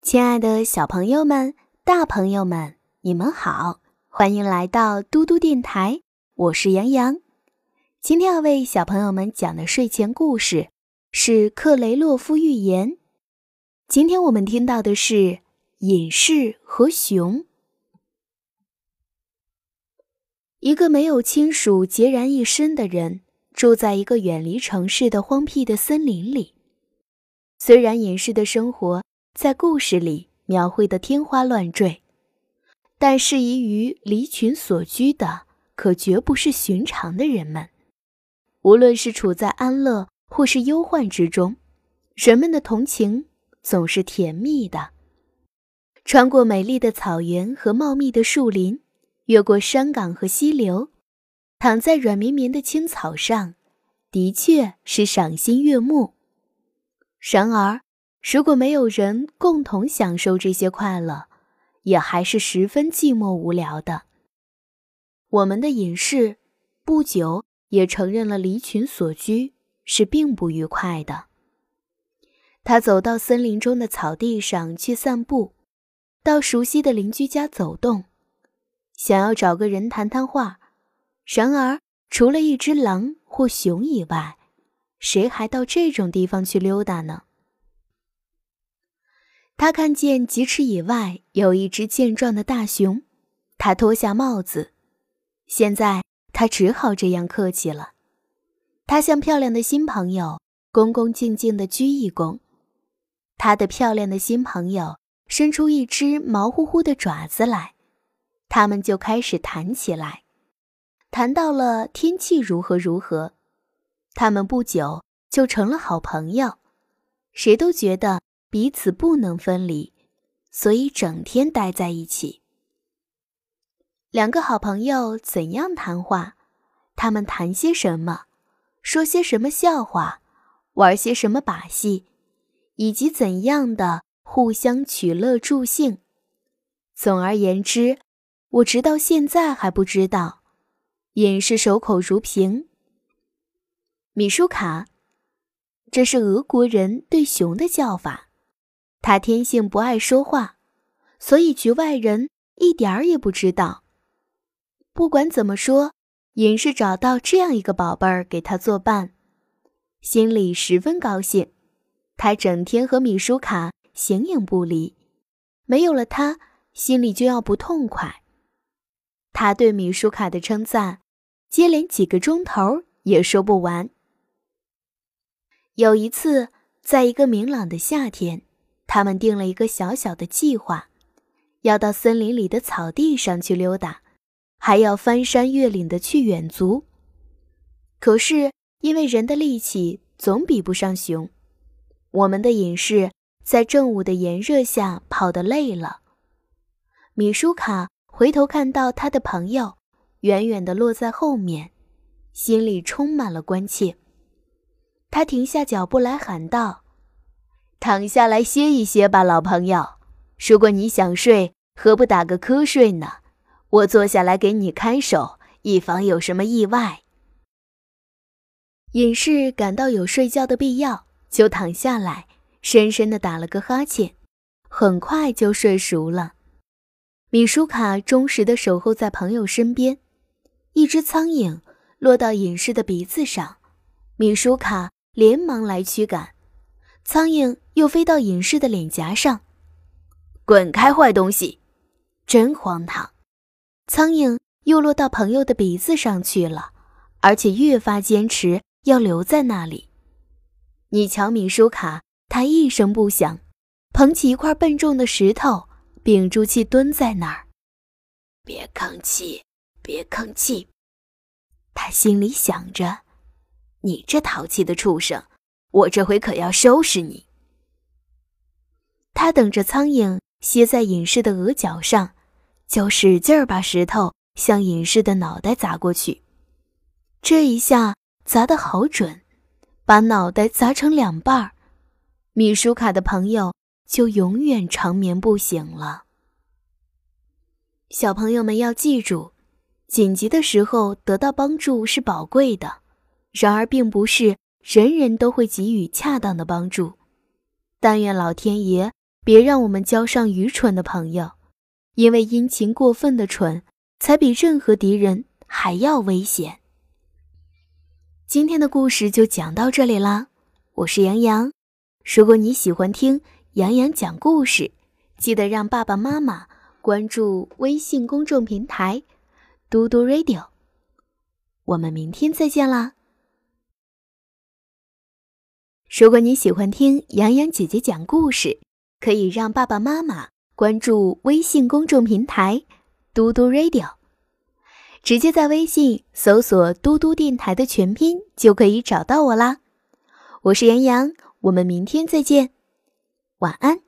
亲爱的小朋友们、大朋友们，你们好，欢迎来到嘟嘟电台，我是杨洋。今天要为小朋友们讲的睡前故事是《克雷洛夫寓言》。今天我们听到的是隐士和熊。一个没有亲属、孑然一身的人，住在一个远离城市的荒僻的森林里。虽然隐士的生活在故事里描绘的天花乱坠，但适宜于离群所居的，可绝不是寻常的人们。无论是处在安乐或是忧患之中，人们的同情总是甜蜜的。穿过美丽的草原和茂密的树林。越过山岗和溪流，躺在软绵绵的青草上，的确是赏心悦目。然而，如果没有人共同享受这些快乐，也还是十分寂寞无聊的。我们的隐士不久也承认了离群所居是并不愉快的。他走到森林中的草地上去散步，到熟悉的邻居家走动。想要找个人谈谈话，然而除了一只狼或熊以外，谁还到这种地方去溜达呢？他看见几尺以外有一只健壮的大熊，他脱下帽子，现在他只好这样客气了。他向漂亮的新朋友恭恭敬敬地鞠一躬，他的漂亮的新朋友伸出一只毛乎乎的爪子来。他们就开始谈起来，谈到了天气如何如何。他们不久就成了好朋友，谁都觉得彼此不能分离，所以整天待在一起。两个好朋友怎样谈话？他们谈些什么？说些什么笑话？玩些什么把戏？以及怎样的互相取乐助兴？总而言之。我直到现在还不知道，隐士守口如瓶。米舒卡，这是俄国人对熊的叫法。他天性不爱说话，所以局外人一点儿也不知道。不管怎么说，隐士找到这样一个宝贝儿给他作伴，心里十分高兴。他整天和米舒卡形影不离，没有了他，心里就要不痛快。他对米舒卡的称赞，接连几个钟头也说不完。有一次，在一个明朗的夏天，他们定了一个小小的计划，要到森林里的草地上去溜达，还要翻山越岭的去远足。可是因为人的力气总比不上熊，我们的隐士在正午的炎热下跑得累了。米舒卡。回头看到他的朋友远远地落在后面，心里充满了关切。他停下脚步来喊道：“躺下来歇一歇吧，老朋友。如果你想睡，何不打个瞌睡呢？我坐下来给你看守，以防有什么意外。”隐士感到有睡觉的必要，就躺下来，深深的打了个哈欠，很快就睡熟了。米舒卡忠实地守候在朋友身边。一只苍蝇落到隐士的鼻子上，米舒卡连忙来驱赶。苍蝇又飞到隐士的脸颊上，滚开，坏东西！真荒唐！苍蝇又落到朋友的鼻子上去了，而且越发坚持要留在那里。你瞧，米舒卡，他一声不响，捧起一块笨重的石头。屏住气蹲在那儿，别吭气，别吭气。他心里想着：“你这淘气的畜生，我这回可要收拾你。”他等着苍蝇歇在隐士的额角上，就使劲儿把石头向隐士的脑袋砸过去。这一下砸得好准，把脑袋砸成两半儿。米舒卡的朋友。就永远长眠不醒了。小朋友们要记住，紧急的时候得到帮助是宝贵的，然而并不是人人都会给予恰当的帮助。但愿老天爷别让我们交上愚蠢的朋友，因为殷勤过分的蠢，才比任何敌人还要危险。今天的故事就讲到这里啦，我是杨洋。如果你喜欢听杨洋讲故事，记得让爸爸妈妈关注微信公众平台“嘟嘟 radio”。我们明天再见啦！如果你喜欢听洋洋姐姐讲故事，可以让爸爸妈妈关注微信公众平台“嘟嘟 radio”，直接在微信搜索“嘟嘟电台”的全拼就可以找到我啦。我是杨洋，我们明天再见，晚安。